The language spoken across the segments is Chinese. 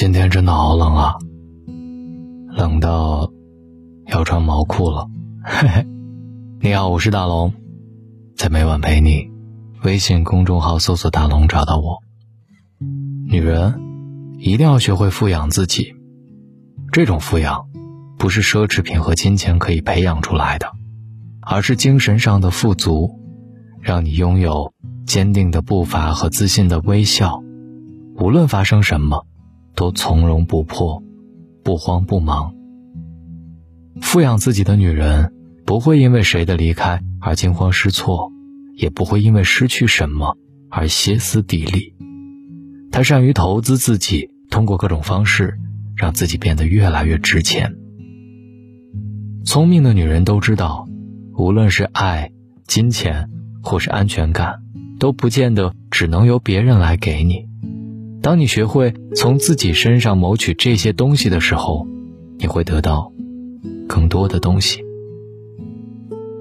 今天真的好冷啊，冷到要穿毛裤了。嘿嘿，你好，我是大龙，在每晚陪你。微信公众号搜索“大龙”找到我。女人一定要学会富养自己，这种富养不是奢侈品和金钱可以培养出来的，而是精神上的富足，让你拥有坚定的步伐和自信的微笑。无论发生什么，都从容不迫，不慌不忙。富养自己的女人，不会因为谁的离开而惊慌失措，也不会因为失去什么而歇斯底里。她善于投资自己，通过各种方式让自己变得越来越值钱。聪明的女人都知道，无论是爱、金钱，或是安全感，都不见得只能由别人来给你。当你学会从自己身上谋取这些东西的时候，你会得到更多的东西。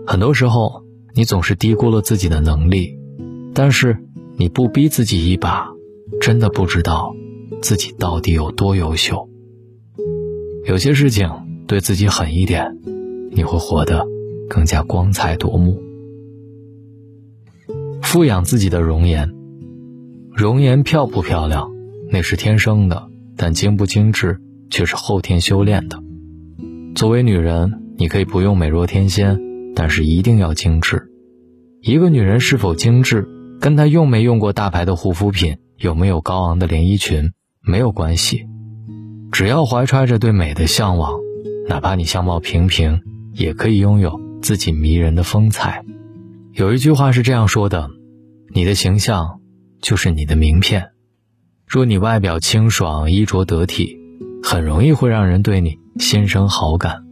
很多时候，你总是低估了自己的能力，但是你不逼自己一把，真的不知道自己到底有多优秀。有些事情对自己狠一点，你会活得更加光彩夺目。富养自己的容颜。容颜漂不漂亮，那是天生的；但精不精致，却是后天修炼的。作为女人，你可以不用美若天仙，但是一定要精致。一个女人是否精致，跟她用没用过大牌的护肤品，有没有高昂的连衣裙没有关系。只要怀揣着对美的向往，哪怕你相貌平平，也可以拥有自己迷人的风采。有一句话是这样说的：“你的形象。”就是你的名片。若你外表清爽、衣着得体，很容易会让人对你心生好感；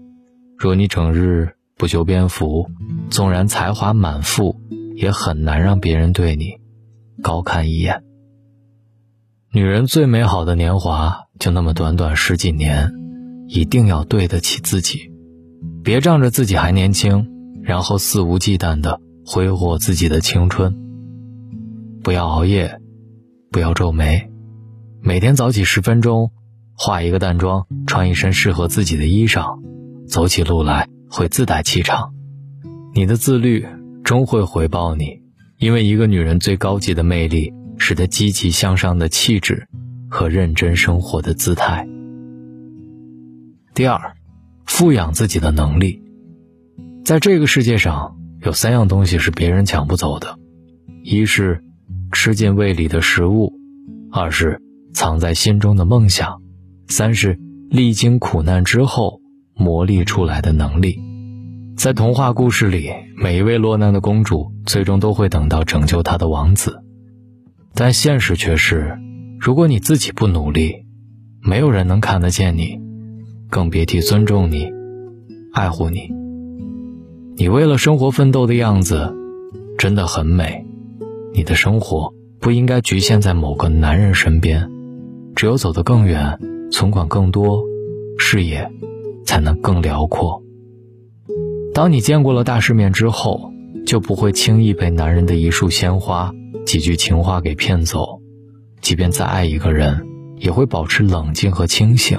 若你整日不修边幅，纵然才华满腹，也很难让别人对你高看一眼。女人最美好的年华就那么短短十几年，一定要对得起自己，别仗着自己还年轻，然后肆无忌惮地挥霍自己的青春。不要熬夜，不要皱眉，每天早起十分钟，化一个淡妆，穿一身适合自己的衣裳，走起路来会自带气场。你的自律终会回报你，因为一个女人最高级的魅力，是她积极向上的气质和认真生活的姿态。第二，富养自己的能力，在这个世界上有三样东西是别人抢不走的，一是。吃进胃里的食物，二是藏在心中的梦想，三是历经苦难之后磨砺出来的能力。在童话故事里，每一位落难的公主最终都会等到拯救她的王子，但现实却是，如果你自己不努力，没有人能看得见你，更别提尊重你、爱护你。你为了生活奋斗的样子，真的很美。你的生活不应该局限在某个男人身边，只有走得更远，存款更多，视野才能更辽阔。当你见过了大世面之后，就不会轻易被男人的一束鲜花、几句情话给骗走。即便再爱一个人，也会保持冷静和清醒，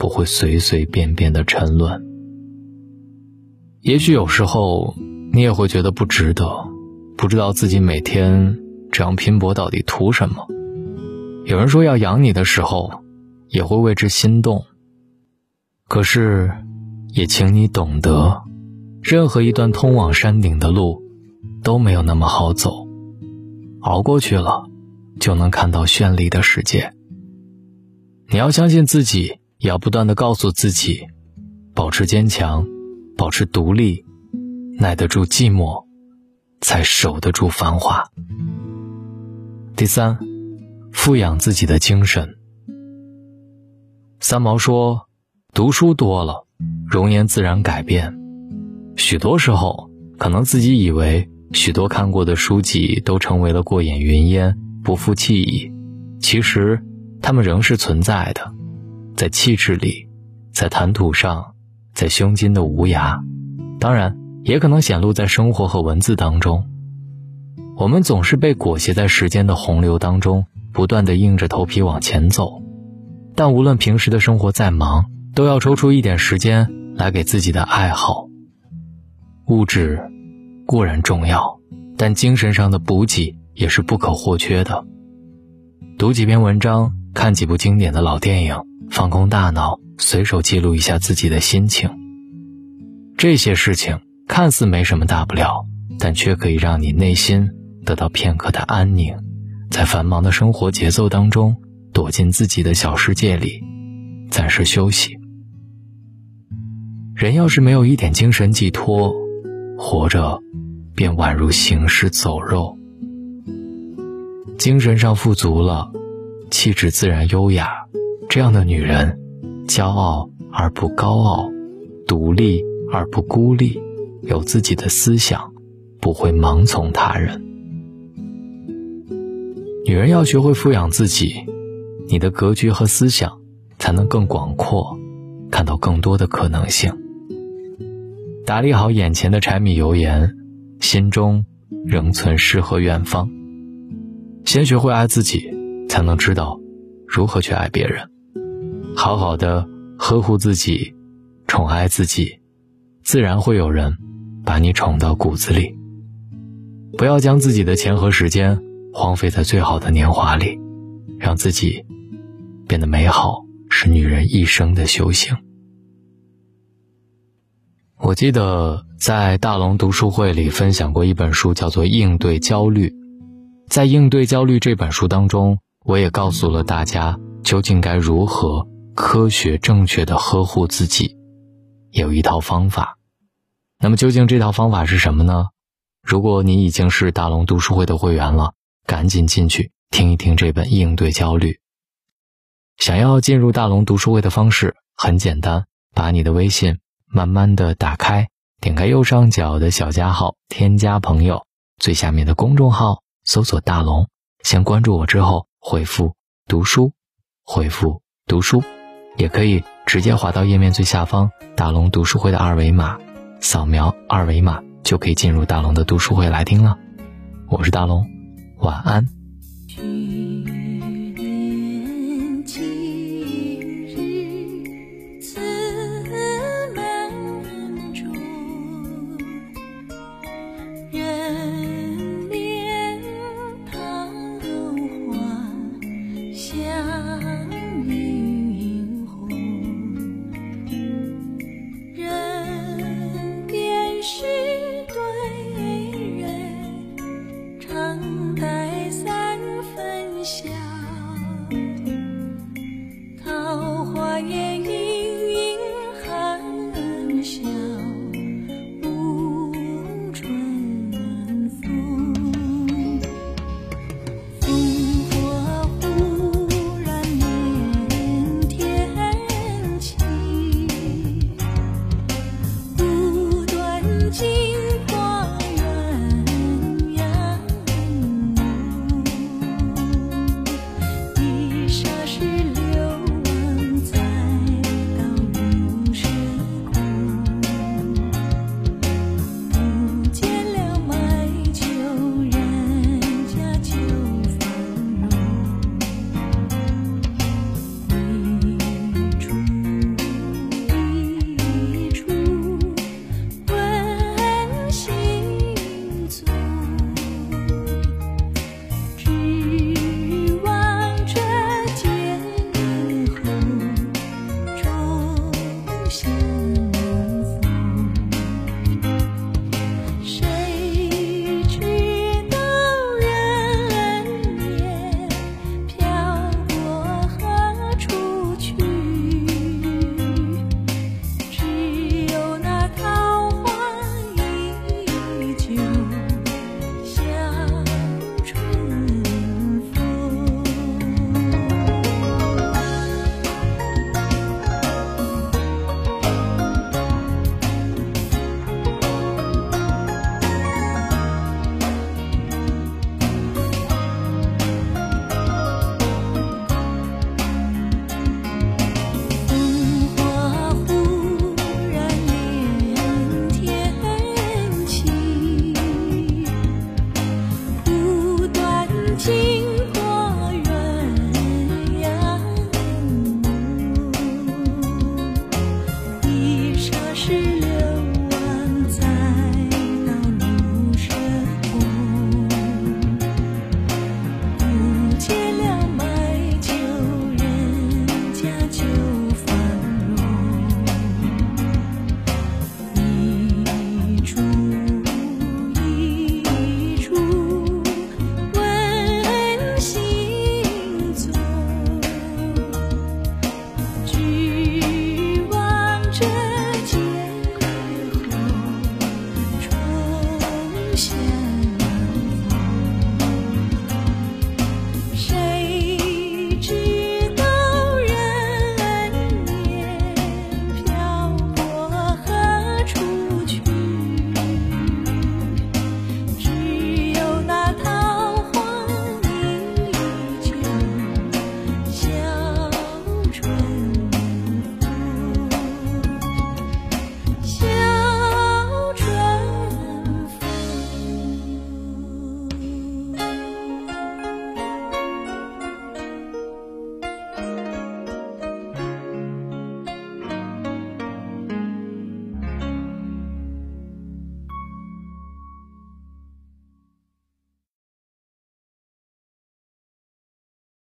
不会随随便便的沉沦。也许有时候你也会觉得不值得。不知道自己每天这样拼搏到底图什么？有人说要养你的时候，也会为之心动。可是，也请你懂得，任何一段通往山顶的路，都没有那么好走。熬过去了，就能看到绚丽的世界。你要相信自己，也要不断的告诉自己，保持坚强，保持独立，耐得住寂寞。才守得住繁华。第三，富养自己的精神。三毛说：“读书多了，容颜自然改变。许多时候，可能自己以为许多看过的书籍都成为了过眼云烟，不复记忆。其实，他们仍是存在的，在气质里，在谈吐上，在胸襟的无涯。当然。”也可能显露在生活和文字当中。我们总是被裹挟在时间的洪流当中，不断的硬着头皮往前走，但无论平时的生活再忙，都要抽出一点时间来给自己的爱好。物质固然重要，但精神上的补给也是不可或缺的。读几篇文章，看几部经典的老电影，放空大脑，随手记录一下自己的心情。这些事情看似没什么大不了，但却可以让你内心得到片刻的安宁，在繁忙的生活节奏当中，躲进自己的小世界里，暂时休息。人要是没有一点精神寄托，活着便宛如行尸走肉。精神上富足了，气质自然优雅。这样的女人，骄傲而不高傲，独立而不孤立，有自己的思想，不会盲从他人。女人要学会富养自己，你的格局和思想才能更广阔，看到更多的可能性。打理好眼前的柴米油盐，心中仍存诗和远方。先学会爱自己，才能知道如何去爱别人。好好的呵护自己，宠爱自己，自然会有人把你宠到骨子里。不要将自己的钱和时间荒废在最好的年华里，让自己变得美好，是女人一生的修行。我记得在大龙读书会里分享过一本书，叫做《应对焦虑》。在《应对焦虑》这本书当中，我也告诉了大家究竟该如何科学正确的呵护自己，有一套方法。那么究竟这套方法是什么呢？如果你已经是大龙读书会的会员了，赶紧进去听一听这本《应对焦虑》。想要进入大龙读书会的方式很简单，把你的微信。慢慢的打开，点开右上角的小加号，添加朋友，最下面的公众号搜索大龙，先关注我之后回复读书，回复读书，也可以直接滑到页面最下方大龙读书会的二维码，扫描二维码就可以进入大龙的读书会来听了。我是大龙，晚安。